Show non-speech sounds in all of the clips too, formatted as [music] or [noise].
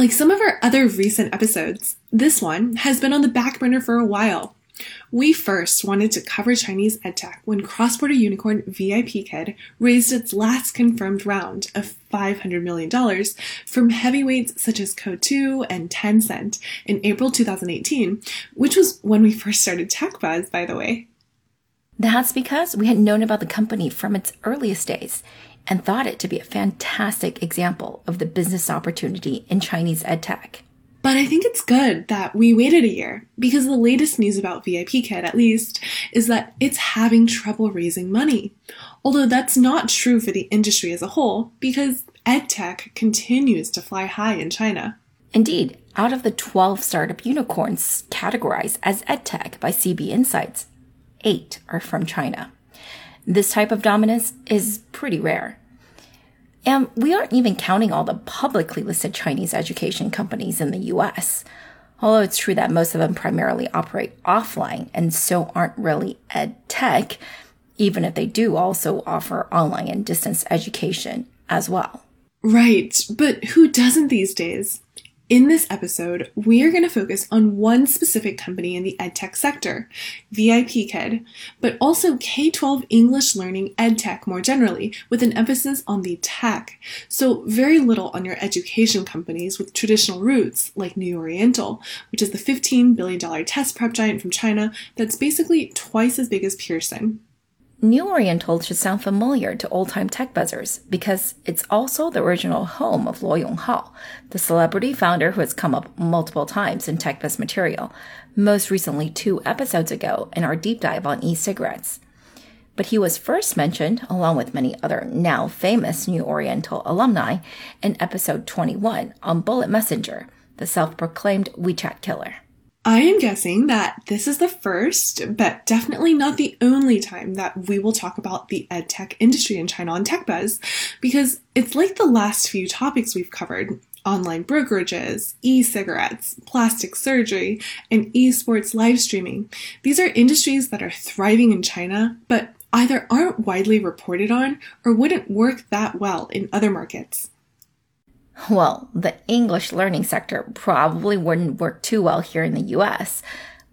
Like some of our other recent episodes, this one has been on the back burner for a while. We first wanted to cover Chinese edtech when cross-border unicorn VIPKid raised its last confirmed round of $500 million from heavyweights such as Coatue and Tencent in April 2018, which was when we first started TechBuzz, by the way. That's because we had known about the company from its earliest days and thought it to be a fantastic example of the business opportunity in Chinese edtech. But I think it's good that we waited a year because the latest news about VIPKid, at least, is that it's having trouble raising money. Although that's not true for the industry as a whole because edtech continues to fly high in China. Indeed, out of the 12 startup unicorns categorized as edtech by CB Insights, eight are from China. This type of dominance is pretty rare. And we aren't even counting all the publicly listed Chinese education companies in the US. Although it's true that most of them primarily operate offline and so aren't really ed tech, even if they do also offer online and distance education as well. Right, but who doesn't these days? In this episode, we are going to focus on one specific company in the edtech sector, VIPKid, but also K 12 English learning edtech more generally, with an emphasis on the tech. So, very little on your education companies with traditional roots, like New Oriental, which is the $15 billion test prep giant from China that's basically twice as big as Pearson. New Oriental should sound familiar to old-time tech buzzers because it's also the original home of Luo Yonghao, the celebrity founder who has come up multiple times in TechBuzz material, most recently two episodes ago in our deep dive on e-cigarettes. But he was first mentioned, along with many other now famous New Oriental alumni, in episode 21 on Bullet Messenger, the self-proclaimed WeChat killer. I am guessing that this is the first, but definitely not the only time that we will talk about the edtech industry in China on TechBuzz, because it's like the last few topics we've covered online brokerages, e cigarettes, plastic surgery, and esports live streaming. These are industries that are thriving in China, but either aren't widely reported on or wouldn't work that well in other markets. Well, the English learning sector probably wouldn't work too well here in the US,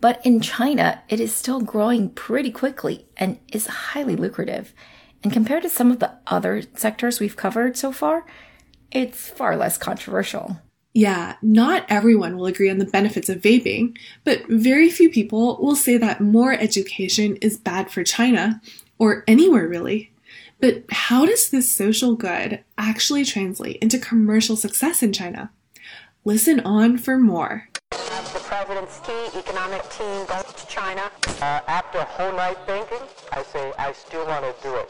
but in China, it is still growing pretty quickly and is highly lucrative. And compared to some of the other sectors we've covered so far, it's far less controversial. Yeah, not everyone will agree on the benefits of vaping, but very few people will say that more education is bad for China, or anywhere really. But how does this social good actually translate into commercial success in China? Listen on for more. The president's key economic team goes to China. Uh, after a whole night thinking, I say I still want to do it.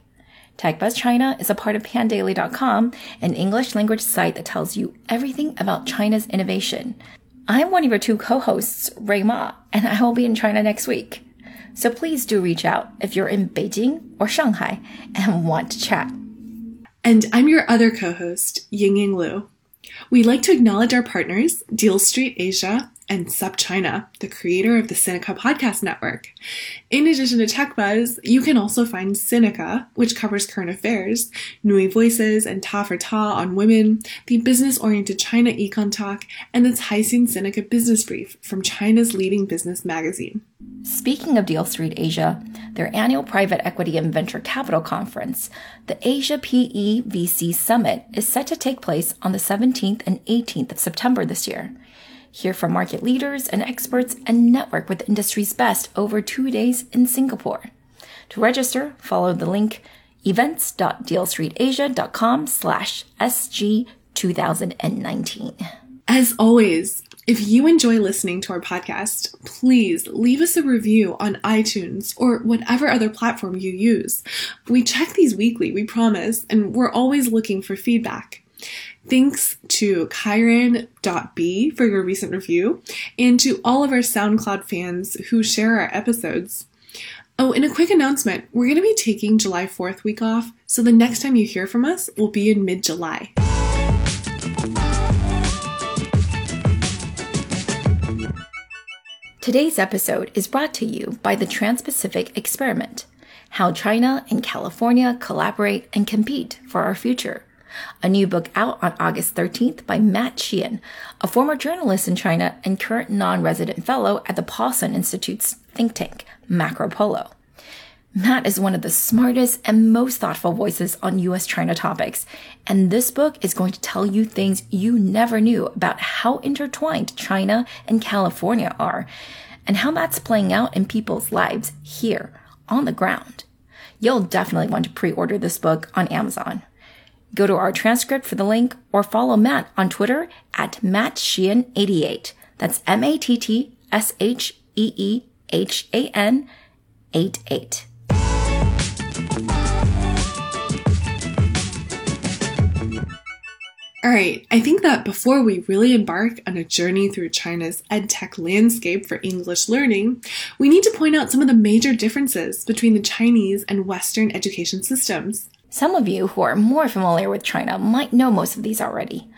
TechBuzz China is a part of pandaily.com, an English language site that tells you everything about China's innovation. I'm one of your two co-hosts, Rui Ma, and I will be in China next week. So please do reach out if you're in Beijing or Shanghai and want to chat. And I'm your other co host, Ying-Ying Lu. We'd like to acknowledge our partners, Deal Street Asia and SupChina, the creator of the Sinica Podcast Network. In addition to TechBuzz, you can also find Sinica, which covers current affairs, NüVoices and Ta for Ta on women, the business-oriented China Econ Talk, and the Caixin Sinica Business Brief from China's leading business magazine. Speaking of Deal Street Asia, their annual private equity and venture capital conference, the Asia PE VC Summit, is set to take place on the 17th and 18th of September this year. Hear from market leaders and experts and network with industry's best over two days in Singapore. To register, follow the link events.dealstreetasia.com slash SG 2019. As always, If you enjoy listening to our podcast, please leave us a review on iTunes or whatever other platform you use. We check these weekly, we promise, and we're always looking for feedback. Thanks to Kyron.b for your recent review and to all of our SoundCloud fans who share our episodes. Oh, and a quick announcement we're going to be taking July 4th week off, so the next time you hear from us will be in mid July. Today's episode is brought to you by the Trans Pacific Experiment How China and California Collaborate and Compete for Our Future. A new book out on August 13th by Matt Sheehan, a former journalist in China and current non resident fellow at the Paulson Institute's think tank, Macropolo. Matt is one of the smartest and most thoughtful voices on US China topics, and this book is going to tell you things you never knew about how intertwined China and California are, and how that's playing out in people's lives here on the ground. You'll definitely want to pre order this book on Amazon. Go to our transcript for the link or follow Matt on Twitter at MattSheehan88. That's M A T T S H E E H A N 88. All right, I think that before we really embark on a journey through China's edtech landscape for English learning, we need to point out some of the major differences between the Chinese and Western education systems. Some of you who are more familiar with China might know most of these already,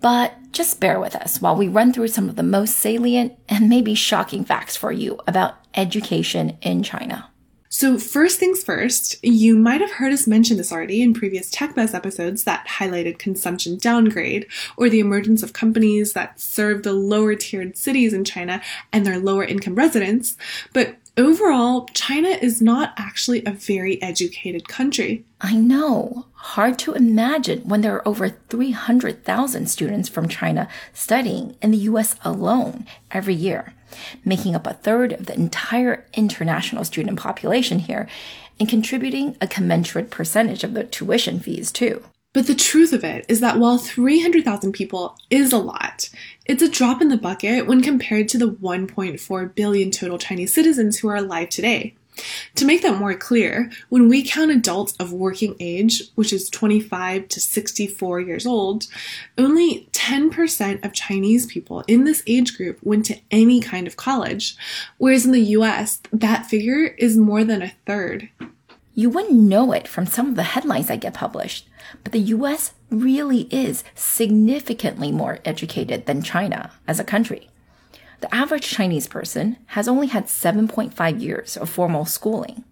but just bear with us while we run through some of the most salient and maybe shocking facts for you about education in China. So, first things first, you might have heard us mention this already in previous TechBuzz episodes that highlighted consumption downgrade or the emergence of companies that serve the lower tiered cities in China and their lower income residents. But overall, China is not actually a very educated country. I know. Hard to imagine when there are over 300,000 students from China studying in the US alone every year making up a third of the entire international student population here and contributing a commensurate percentage of the tuition fees too. But the truth of it is that while 300,000 people is a lot, it's a drop in the bucket when compared to the 1.4 billion total Chinese citizens who are alive today. To make that more clear, when we count adults of working age, which is 25 to 64 years old, only 10% of Chinese people in this age group went to any kind of college, whereas in the US, that figure is more than a third. You wouldn't know it from some of the headlines that get published, but the US really is significantly more educated than China as a country. The average Chinese person has only had 7.5 years of formal schooling.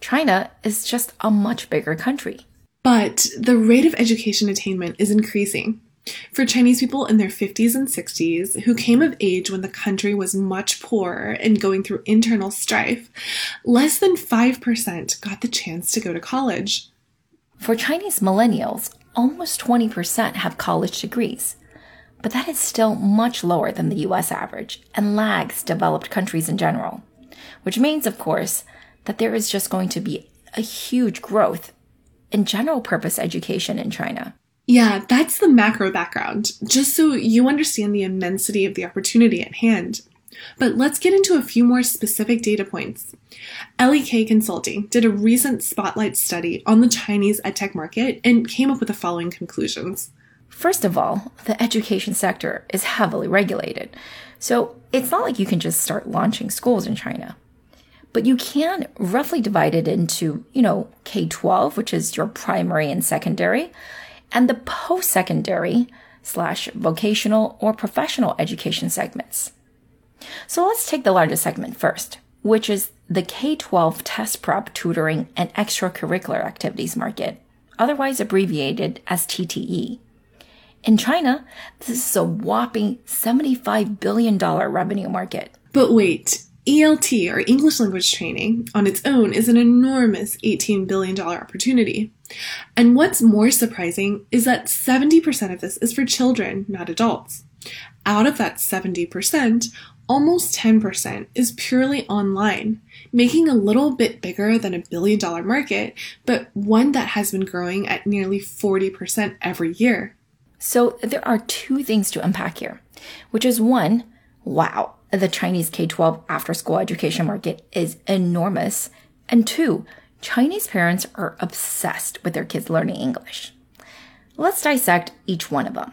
China is just a much bigger country. But the rate of education attainment is increasing. For Chinese people in their 50s and 60s who came of age when the country was much poorer and going through internal strife, less than 5% got the chance to go to college. For Chinese millennials, almost 20% have college degrees but that is still much lower than the US average and lags developed countries in general. Which means, of course, that there is just going to be a huge growth in general purpose education in China. Yeah, that's the macro background, just so you understand the immensity of the opportunity at hand. But let's get into a few more specific data points. LEK Consulting did a recent spotlight study on the Chinese edtech market and came up with the following conclusions. First of all, the education sector is heavily regulated. So it's not like you can just start launching schools in China. But you can roughly divide it into, you know, K 12, which is your primary and secondary, and the post secondary slash vocational or professional education segments. So let's take the largest segment first, which is the K 12 test prep tutoring and extracurricular activities market, otherwise abbreviated as TTE. In China, this is a whopping $75 billion revenue market. But wait, ELT, or English language training, on its own is an enormous $18 billion opportunity. And what's more surprising is that 70% of this is for children, not adults. Out of that 70%, almost 10% is purely online, making a little bit bigger than a billion dollar market, but one that has been growing at nearly 40% every year. So there are two things to unpack here, which is one, wow, the Chinese K 12 after school education market is enormous. And two, Chinese parents are obsessed with their kids learning English. Let's dissect each one of them.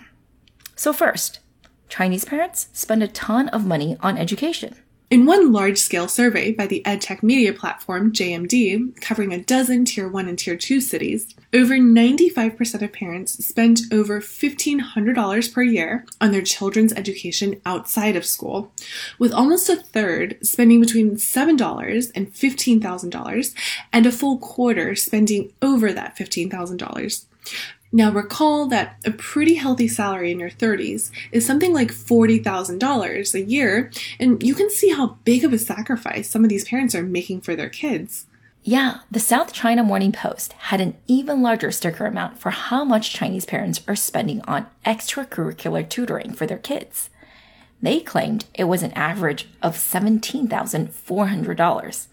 So, first, Chinese parents spend a ton of money on education. In one large scale survey by the EdTech media platform JMD, covering a dozen Tier 1 and Tier 2 cities, over 95% of parents spent over $1,500 per year on their children's education outside of school, with almost a third spending between $7 and $15,000, and a full quarter spending over that $15,000. Now, recall that a pretty healthy salary in your 30s is something like $40,000 a year, and you can see how big of a sacrifice some of these parents are making for their kids. Yeah, the South China Morning Post had an even larger sticker amount for how much Chinese parents are spending on extracurricular tutoring for their kids. They claimed it was an average of $17,400.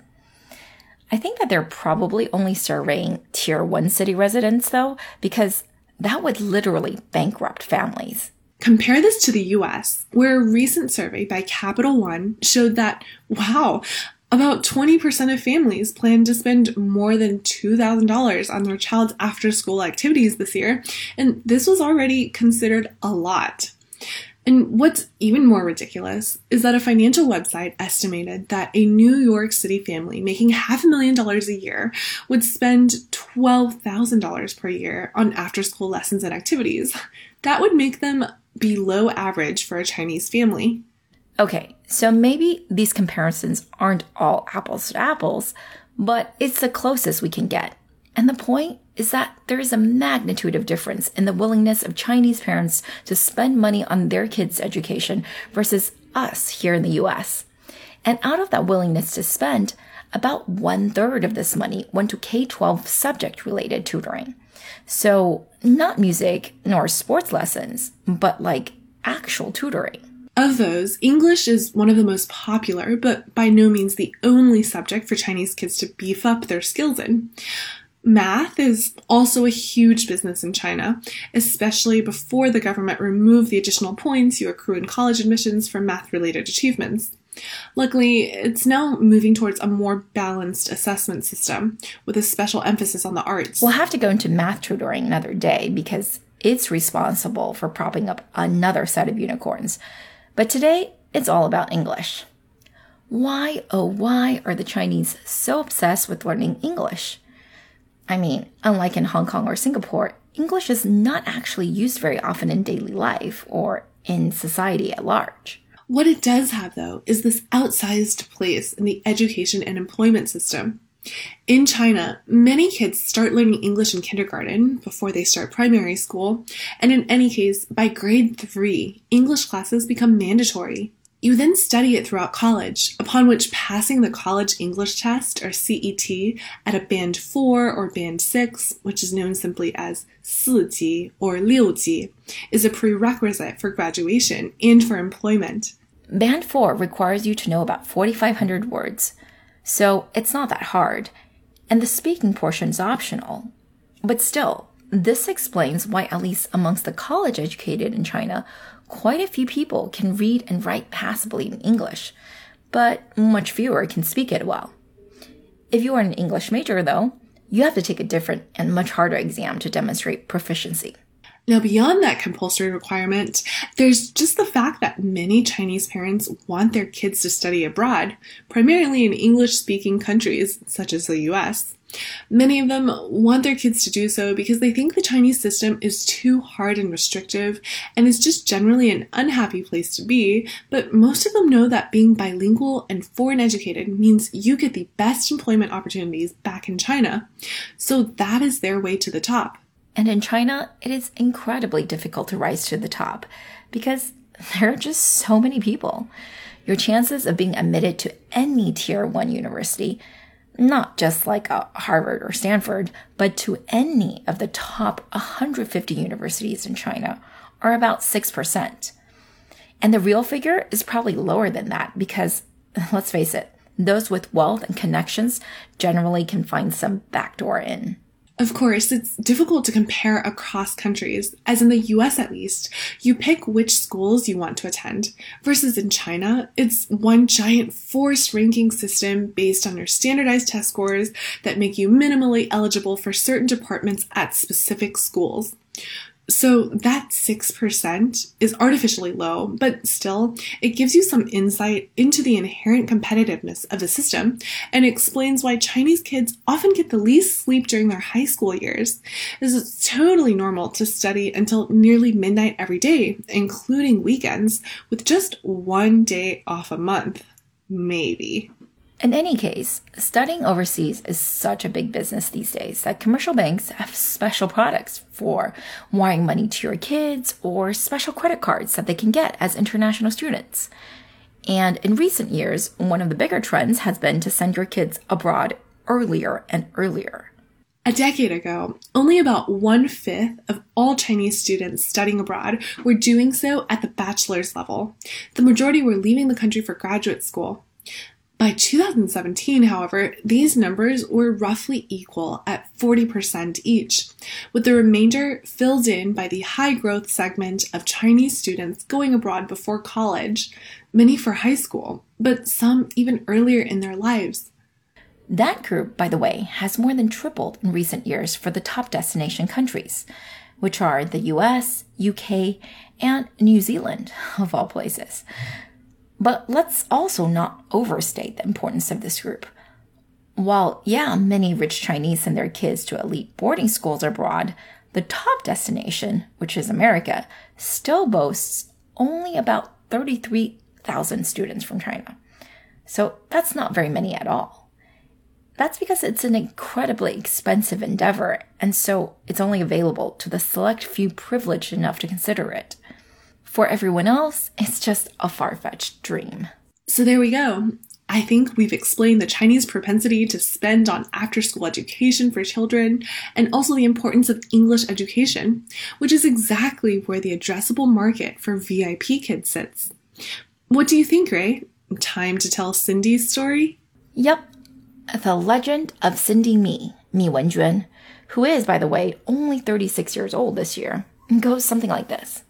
I think that they're probably only surveying tier one city residents though, because that would literally bankrupt families. Compare this to the US, where a recent survey by Capital One showed that, wow, about 20% of families plan to spend more than $2,000 on their child's after school activities this year, and this was already considered a lot. And what's even more ridiculous is that a financial website estimated that a New York City family making half a million dollars a year would spend $12,000 per year on after school lessons and activities. That would make them below average for a Chinese family. Okay, so maybe these comparisons aren't all apples to apples, but it's the closest we can get. And the point is that there is a magnitude of difference in the willingness of Chinese parents to spend money on their kids' education versus us here in the US. And out of that willingness to spend, about one third of this money went to K 12 subject related tutoring. So, not music nor sports lessons, but like actual tutoring. Of those, English is one of the most popular, but by no means the only subject for Chinese kids to beef up their skills in. Math is also a huge business in China, especially before the government removed the additional points you accrue in college admissions for math related achievements. Luckily, it's now moving towards a more balanced assessment system with a special emphasis on the arts. We'll have to go into math tutoring another day because it's responsible for propping up another set of unicorns. But today, it's all about English. Why, oh, why are the Chinese so obsessed with learning English? I mean, unlike in Hong Kong or Singapore, English is not actually used very often in daily life or in society at large. What it does have, though, is this outsized place in the education and employment system. In China, many kids start learning English in kindergarten before they start primary school, and in any case, by grade three, English classes become mandatory. You then study it throughout college, upon which passing the College English Test, or CET, at a Band 4 or Band 6, which is known simply as 4级 or 6级, is a prerequisite for graduation and for employment. Band 4 requires you to know about 4,500 words, so it's not that hard, and the speaking portion is optional. But still, this explains why, at least amongst the college educated in China, quite a few people can read and write passably in English, but much fewer can speak it well. If you are an English major, though, you have to take a different and much harder exam to demonstrate proficiency. Now, beyond that compulsory requirement, there's just the fact that many Chinese parents want their kids to study abroad, primarily in English speaking countries such as the US. Many of them want their kids to do so because they think the Chinese system is too hard and restrictive and is just generally an unhappy place to be, but most of them know that being bilingual and foreign educated means you get the best employment opportunities back in China. So that is their way to the top. And in China, it is incredibly difficult to rise to the top because there are just so many people. Your chances of being admitted to any tier one university, not just like a Harvard or Stanford, but to any of the top 150 universities in China are about 6%. And the real figure is probably lower than that because, [laughs] let's face it, those with wealth and connections generally can find some backdoor in. Of course, it's difficult to compare across countries, as in the US at least, you pick which schools you want to attend, versus in China, it's one giant forced ranking system based on your standardized test scores that make you minimally eligible for certain departments at specific schools. So that 6% is artificially low, but still, it gives you some insight into the inherent competitiveness of the system and explains why Chinese kids often get the least sleep during their high school years. This is totally normal to study until nearly midnight every day, including weekends, with just one day off a month. Maybe. In any case, studying overseas is such a big business these days that commercial banks have special products for wiring money to your kids or special credit cards that they can get as international students. And in recent years, one of the bigger trends has been to send your kids abroad earlier and earlier. A decade ago, only about one fifth of all Chinese students studying abroad were doing so at the bachelor's level. The majority were leaving the country for graduate school. By 2017, however, these numbers were roughly equal at 40% each, with the remainder filled in by the high growth segment of Chinese students going abroad before college, many for high school, but some even earlier in their lives. That group, by the way, has more than tripled in recent years for the top destination countries, which are the US, UK, and New Zealand, of all places. But let's also not overstate the importance of this group. While, yeah, many rich Chinese send their kids to elite boarding schools abroad, the top destination, which is America, still boasts only about 33,000 students from China. So that's not very many at all. That's because it's an incredibly expensive endeavor, and so it's only available to the select few privileged enough to consider it. For everyone else, it's just a far fetched dream. So there we go. I think we've explained the Chinese propensity to spend on after school education for children and also the importance of English education, which is exactly where the addressable market for VIP kids sits. What do you think, Rui? Time to tell Cindy's story? Yep. The legend of Cindy Mi, Mi Wenjuan, who is, by the way, only 36 years old this year, goes something like this.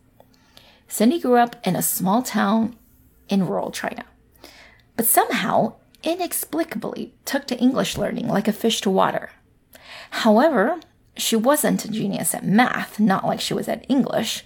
Cindy grew up in a small town in rural China, but somehow, inexplicably, took to English learning like a fish to water. However, she wasn't a genius at math, not like she was at English.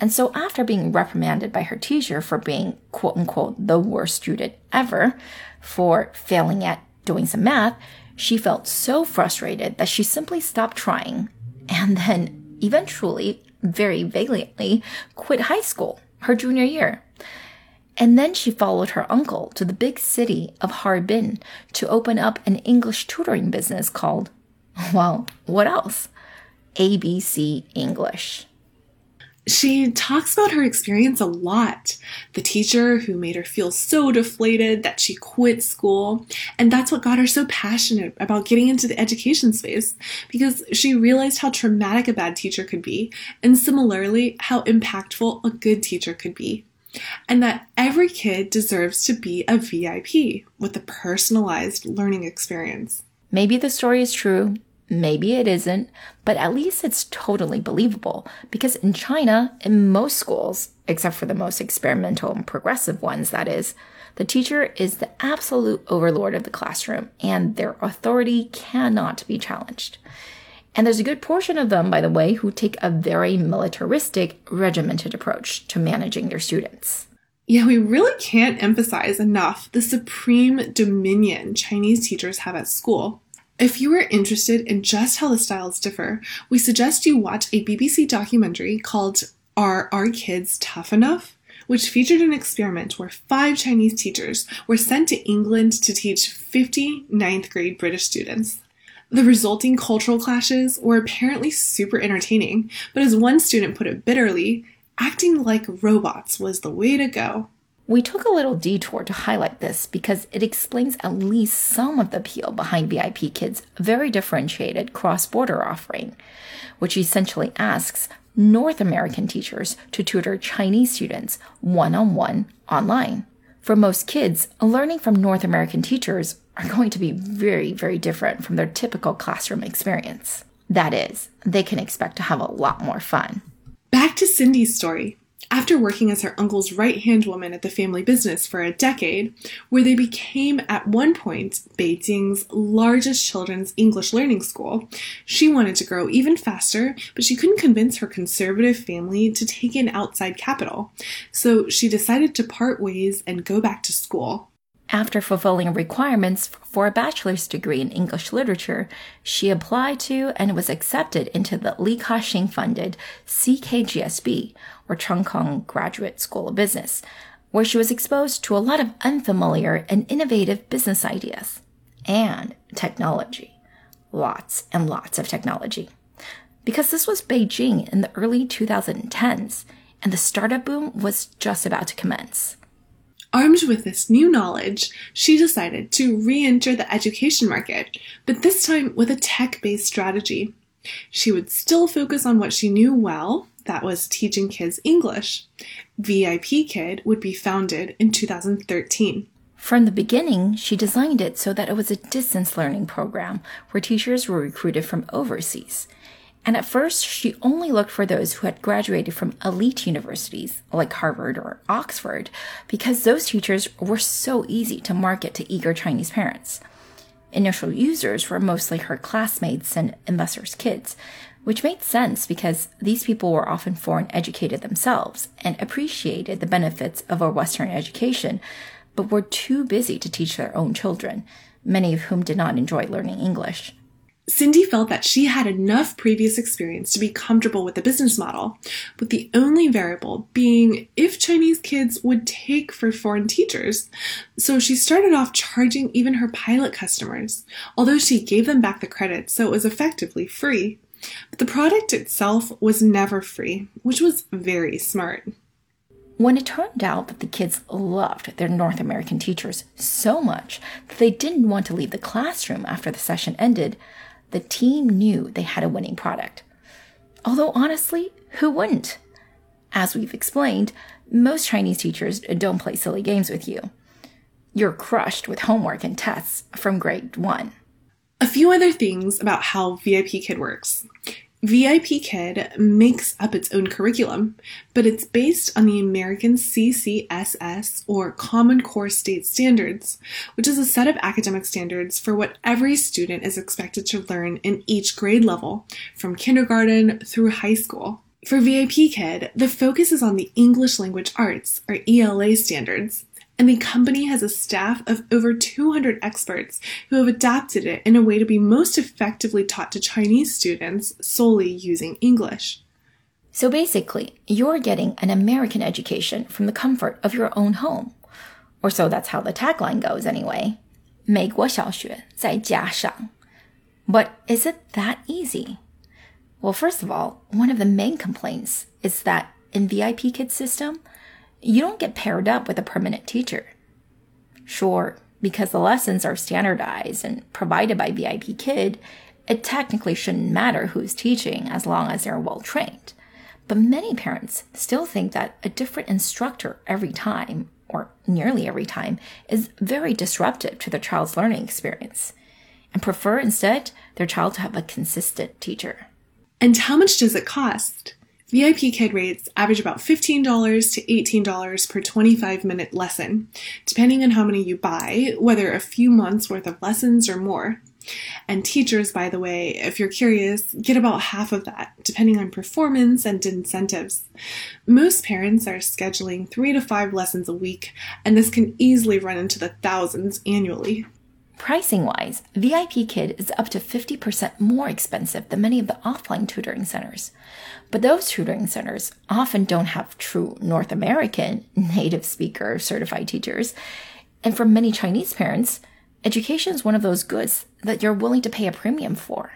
And so, after being reprimanded by her teacher for being quote unquote the worst student ever for failing at doing some math, she felt so frustrated that she simply stopped trying and then eventually very valiantly quit high school her junior year. And then she followed her uncle to the big city of Harbin to open up an English tutoring business called, well, what else? ABC English. She talks about her experience a lot. The teacher who made her feel so deflated that she quit school. And that's what got her so passionate about getting into the education space because she realized how traumatic a bad teacher could be, and similarly, how impactful a good teacher could be. And that every kid deserves to be a VIP with a personalized learning experience. Maybe the story is true, Maybe it isn't, but at least it's totally believable because in China, in most schools, except for the most experimental and progressive ones, that is, the teacher is the absolute overlord of the classroom and their authority cannot be challenged. And there's a good portion of them, by the way, who take a very militaristic, regimented approach to managing their students. Yeah, we really can't emphasize enough the supreme dominion Chinese teachers have at school. If you are interested in just how the styles differ, we suggest you watch a BBC documentary called Are Our Kids Tough Enough? which featured an experiment where five Chinese teachers were sent to England to teach 50 ninth grade British students. The resulting cultural clashes were apparently super entertaining, but as one student put it bitterly, acting like robots was the way to go. We took a little detour to highlight this because it explains at least some of the appeal behind VIP Kids' very differentiated cross border offering, which essentially asks North American teachers to tutor Chinese students one on one online. For most kids, learning from North American teachers are going to be very, very different from their typical classroom experience. That is, they can expect to have a lot more fun. Back to Cindy's story. After working as her uncle's right hand woman at the family business for a decade, where they became at one point Beijing's largest children's English learning school, she wanted to grow even faster, but she couldn't convince her conservative family to take in outside capital. So she decided to part ways and go back to school. After fulfilling requirements for a bachelor's degree in English literature, she applied to and was accepted into the Li Ka-shing funded CKGSB, or Cheung Kong Graduate School of Business, where she was exposed to a lot of unfamiliar and innovative business ideas and technology. Lots and lots of technology. Because this was Beijing in the early 2010s, and the startup boom was just about to commence. Armed with this new knowledge, she decided to re enter the education market, but this time with a tech based strategy. She would still focus on what she knew well, that was teaching kids English. VIP Kid would be founded in 2013. From the beginning, she designed it so that it was a distance learning program where teachers were recruited from overseas. And at first, she only looked for those who had graduated from elite universities like Harvard or Oxford because those teachers were so easy to market to eager Chinese parents. Initial users were mostly her classmates and investors' kids, which made sense because these people were often foreign educated themselves and appreciated the benefits of a Western education, but were too busy to teach their own children, many of whom did not enjoy learning English. Cindy felt that she had enough previous experience to be comfortable with the business model, with the only variable being if Chinese kids would take for foreign teachers. So she started off charging even her pilot customers, although she gave them back the credit, so it was effectively free. But the product itself was never free, which was very smart. When it turned out that the kids loved their North American teachers so much that they didn't want to leave the classroom after the session ended, the team knew they had a winning product. Although honestly, who wouldn't? As we've explained, most Chinese teachers don't play silly games with you. You're crushed with homework and tests from grade one. A few other things about how VIP Kid works. VIP Kid makes up its own curriculum, but it's based on the American CCSS or Common Core State Standards, which is a set of academic standards for what every student is expected to learn in each grade level, from kindergarten through high school. For VIP Kid, the focus is on the English Language Arts, or ELA standards, and the company has a staff of over 200 experts who have adapted it in a way to be most effectively taught to Chinese students solely using English. So basically, you're getting an American education from the comfort of your own home. Or so that's how the tagline goes, anyway. 美国小学再加上. But is it that easy? Well, first of all, one of the main complaints is that in VIP Kids system, you don't get paired up with a permanent teacher. Sure, because the lessons are standardized and provided by VIP Kid, it technically shouldn't matter who's teaching as long as they're well trained. But many parents still think that a different instructor every time, or nearly every time, is very disruptive to their child's learning experience and prefer instead their child to have a consistent teacher. And how much does it cost? VIP Kid rates average about $15 to $18 per 25 minute lesson, depending on how many you buy, whether a few months worth of lessons or more. And teachers, by the way, if you're curious, get about half of that, depending on performance and incentives. Most parents are scheduling three to five lessons a week, and this can easily run into the thousands annually. Pricing wise, VIP Kid is up to 50% more expensive than many of the offline tutoring centers. But those tutoring centers often don't have true North American [laughs] native speaker certified teachers. And for many Chinese parents, education is one of those goods that you're willing to pay a premium for.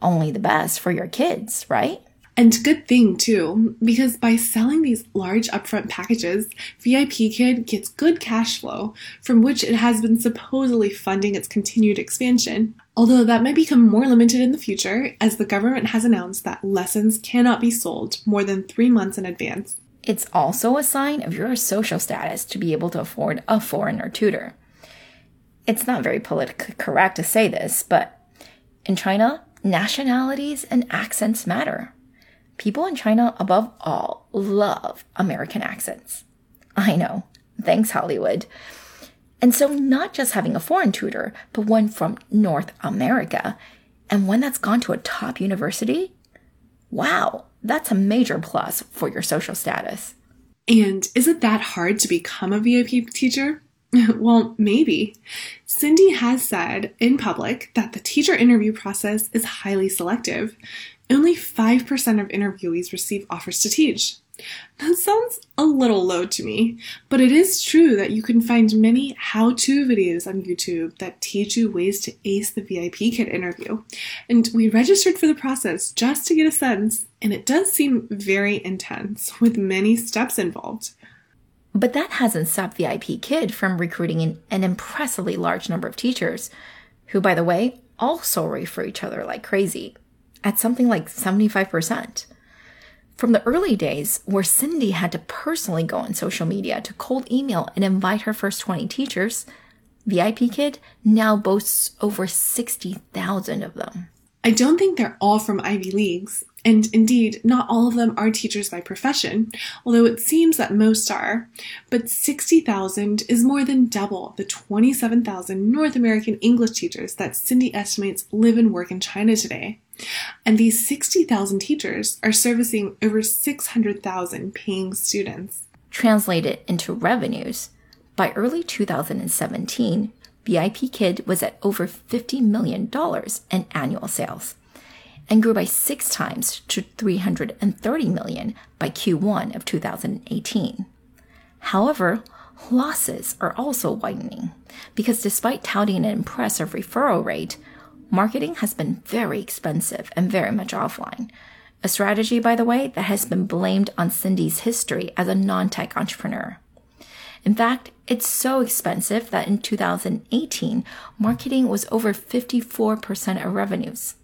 Only the best for your kids, right? And good thing too, because by selling these large upfront packages, VIP Kid gets good cash flow, from which it has been supposedly funding its continued expansion. Although that might become more limited in the future, as the government has announced that lessons cannot be sold more than three months in advance. It's also a sign of your social status to be able to afford a foreigner tutor. It's not very politically correct to say this, but in China, nationalities and accents matter. People in China, above all, love American accents. I know. Thanks, Hollywood. And so, not just having a foreign tutor, but one from North America, and one that's gone to a top university? Wow, that's a major plus for your social status. And is it that hard to become a VIP teacher? [laughs] well, maybe. Cindy has said in public that the teacher interview process is highly selective. Only 5% of interviewees receive offers to teach. That sounds a little low to me, but it is true that you can find many how to videos on YouTube that teach you ways to ace the VIP Kid interview. And we registered for the process just to get a sense, and it does seem very intense with many steps involved. But that hasn't stopped VIP Kid from recruiting an, an impressively large number of teachers, who, by the way, also refer each other like crazy, at something like 75%. From the early days, where Cindy had to personally go on social media to cold email and invite her first 20 teachers, VIP Kid now boasts over 60,000 of them. I don't think they're all from Ivy Leagues, and indeed, not all of them are teachers by profession, although it seems that most are. But 60,000 is more than double the 27,000 North American English teachers that Cindy estimates live and work in China today. And these 60,000 teachers are servicing over 600,000 paying students. Translated into revenues, by early 2017, VIP Kid was at over $50 million in annual sales and grew by six times to 330 million by Q1 of 2018. However, losses are also widening because despite touting an impressive referral rate, marketing has been very expensive and very much offline. A strategy, by the way, that has been blamed on Cindy's history as a non tech entrepreneur. In fact, it's so expensive that in 2018, marketing was over 54% of revenues,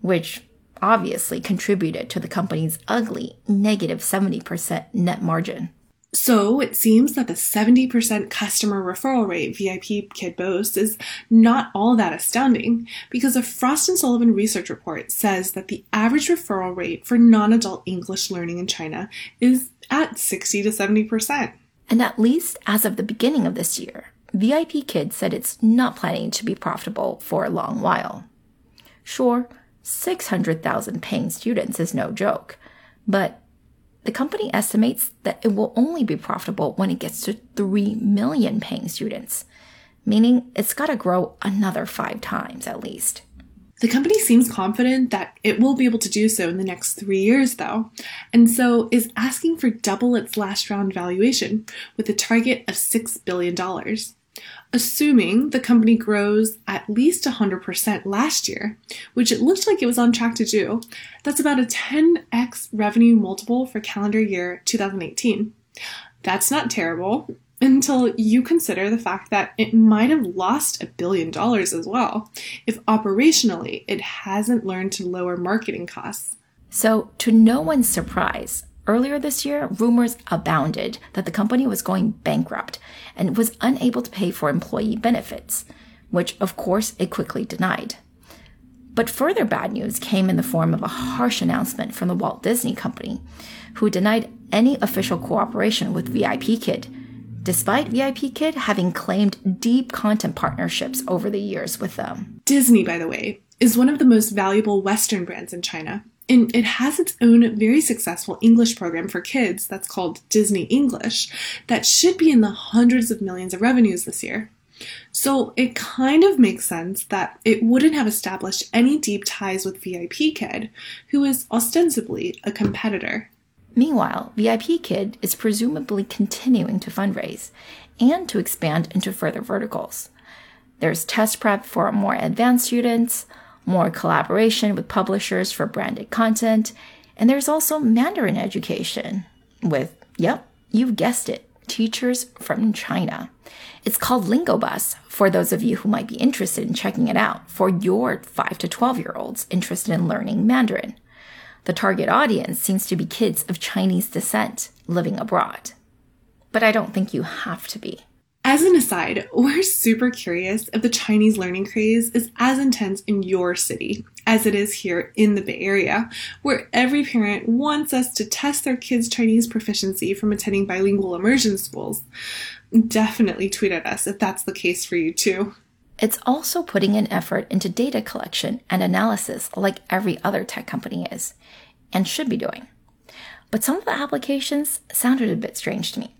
which obviously contributed to the company's ugly negative 70% net margin. So it seems that the 70% customer referral rate VIP Kid boasts is not all that astounding because a Frost and Sullivan research report says that the average referral rate for non-adult English learning in China is at 60 to 70%. And at least as of the beginning of this year, VIP Kid said it's not planning to be profitable for a long while. Sure, 600,000 paying students is no joke, but the company estimates that it will only be profitable when it gets to 3 million paying students, meaning it's got to grow another five times at least. The company seems confident that it will be able to do so in the next three years, though, and so is asking for double its last round valuation with a target of $6 billion assuming the company grows at least 100% last year, which it looked like it was on track to do. That's about a 10x revenue multiple for calendar year 2018. That's not terrible until you consider the fact that it might have lost a billion dollars as well if operationally it hasn't learned to lower marketing costs. So, to no one's surprise, Earlier this year, rumors abounded that the company was going bankrupt and was unable to pay for employee benefits, which of course it quickly denied. But further bad news came in the form of a harsh announcement from the Walt Disney Company, who denied any official cooperation with VIP Kid, despite VIP Kid having claimed deep content partnerships over the years with them. Disney, by the way, is one of the most valuable Western brands in China, and it has its own very successful English program for kids that's called Disney English that should be in the hundreds of millions of revenues this year. So it kind of makes sense that it wouldn't have established any deep ties with VIP Kid, who is ostensibly a competitor. Meanwhile, VIP Kid is presumably continuing to fundraise and to expand into further verticals. There's test prep for more advanced students, more collaboration with publishers for branded content, and there's also Mandarin education with, yep, you've guessed it, teachers from China. It's called Lingobus for those of you who might be interested in checking it out for your 5 to 12 year olds interested in learning Mandarin. The target audience seems to be kids of Chinese descent living abroad. But I don't think you have to be. As an aside, we're super curious if the Chinese learning craze is as intense in your city as it is here in the Bay Area, where every parent wants us to test their kids' Chinese proficiency from attending bilingual immersion schools. Definitely tweet at us if that's the case for you too. It's also putting an effort into data collection and analysis like every other tech company is and should be doing. But some of the applications sounded a bit strange to me.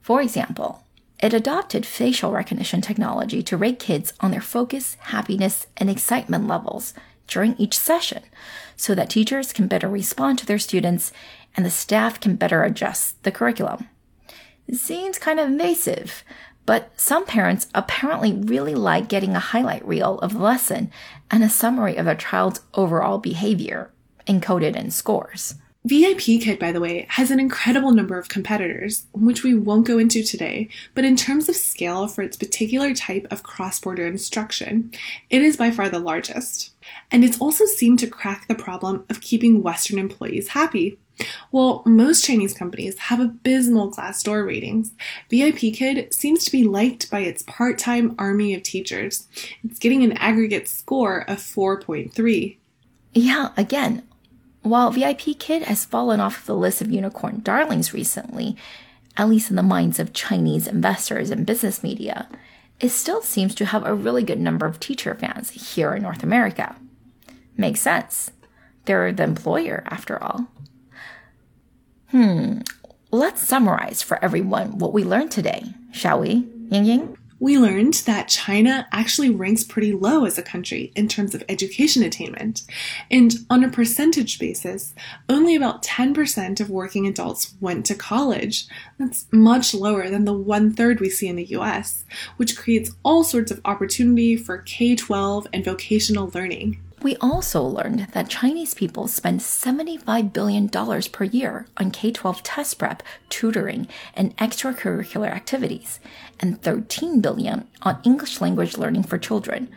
For example, it adopted facial recognition technology to rate kids on their focus, happiness, and excitement levels during each session so that teachers can better respond to their students and the staff can better adjust the curriculum. It seems kind of invasive, but some parents apparently really like getting a highlight reel of the lesson and a summary of a child's overall behavior encoded in scores. VIPKid, by the way, has an incredible number of competitors, which we won't go into today, but in terms of scale for its particular type of cross border instruction, it is by far the largest. And it's also seemed to crack the problem of keeping Western employees happy. While most Chinese companies have abysmal Glassdoor ratings, VIPKid seems to be liked by its part time army of teachers. It's getting an aggregate score of 4.3. Yeah, again, while VIPKid has fallen off the list of unicorn darlings recently, at least in the minds of Chinese investors and business media, it still seems to have a really good number of teacher fans here in North America. Makes sense. They're the employer, after all. Hmm, let's summarize for everyone what we learned today, shall we, Ying-Ying? We learned that China actually ranks pretty low as a country in terms of education attainment. And on a percentage basis, only about 10% of working adults went to college. That's much lower than the one third we see in the US, which creates all sorts of opportunity for K 12 and vocational learning. We also learned that Chinese people spend $75 billion per year on K 12 test prep, tutoring, and extracurricular activities, and 13 billion on English language learning for children,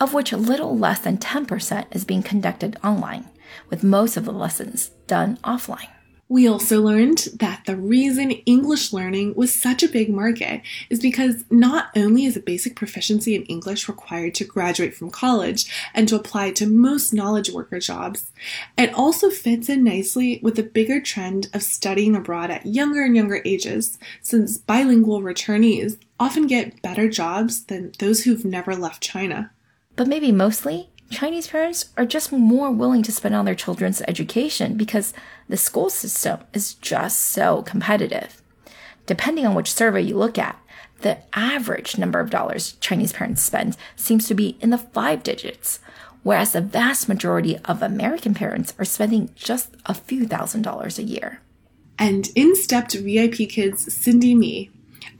of which a little less than 10% is being conducted online, with most of the lessons done offline. We also learned that the reason English learning was such a big market is because not only is a basic proficiency in English required to graduate from college and to apply to most knowledge worker jobs, it also fits in nicely with the bigger trend of studying abroad at younger and younger ages, since bilingual returnees often get better jobs than those who've never left China. But maybe mostly, Chinese parents are just more willing to spend on their children's education because the school system is just so competitive. Depending on which survey you look at, the average number of dollars Chinese parents spend seems to be in the five digits, whereas the vast majority of American parents are spending just a few thousand dollars a year. And in stepped VIPKid's Cindy Mi,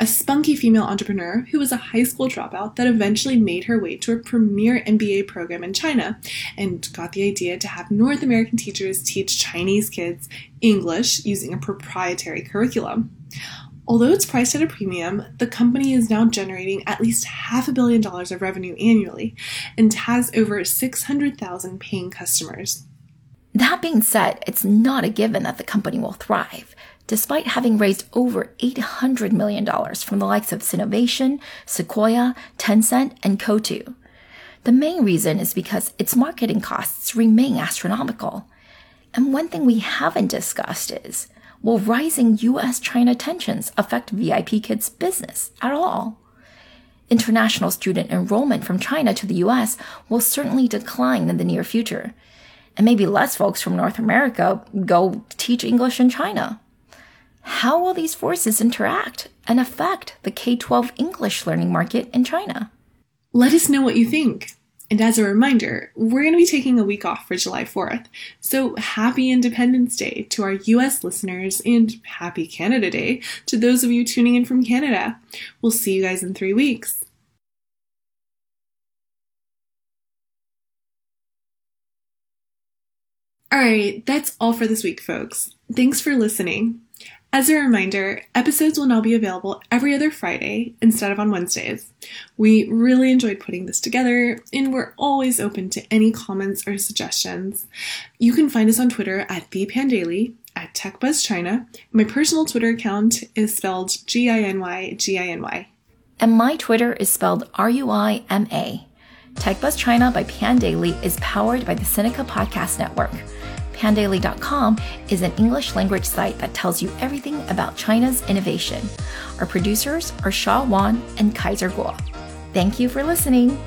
a spunky female entrepreneur who was a high school dropout that eventually made her way to a premier MBA program in China and got the idea to have North American teachers teach Chinese kids English using a proprietary curriculum. Although it's priced at a premium, the company is now generating at least half a billion dollars of revenue annually and has over 600,000 paying customers. That being said, it's not a given that the company will thrive despite having raised over $800 million from the likes of Sinovation, Sequoia, Tencent, and Coatue. The main reason is because its marketing costs remain astronomical. And one thing we haven't discussed is will rising US China tensions affect VIPKid's business at all? International student enrollment from China to the US will certainly decline in the near future. And maybe less folks from North America go teach English in China. How will these forces interact and affect the K 12 English learning market in China? Let us know what you think. And as a reminder, we're going to be taking a week off for July 4th. So happy Independence Day to our US listeners and happy Canada Day to those of you tuning in from Canada. We'll see you guys in three weeks. All right, that's all for this week, folks. Thanks for listening. As a reminder, episodes will now be available every other Friday instead of on Wednesdays. We really enjoyed putting this together, and we're always open to any comments or suggestions. You can find us on Twitter at ThePandaily, at TechBuzzChina. My personal Twitter account is spelled G I N Y G I N Y. And my Twitter is spelled R U I M A. TechBuzz China by Pandaily is powered by the Sinica Podcast Network. Pandaily.com is an English language site that tells you everything about China's innovation. Our producers are Shaw Wan and Kaiser Guo. Thank you for listening.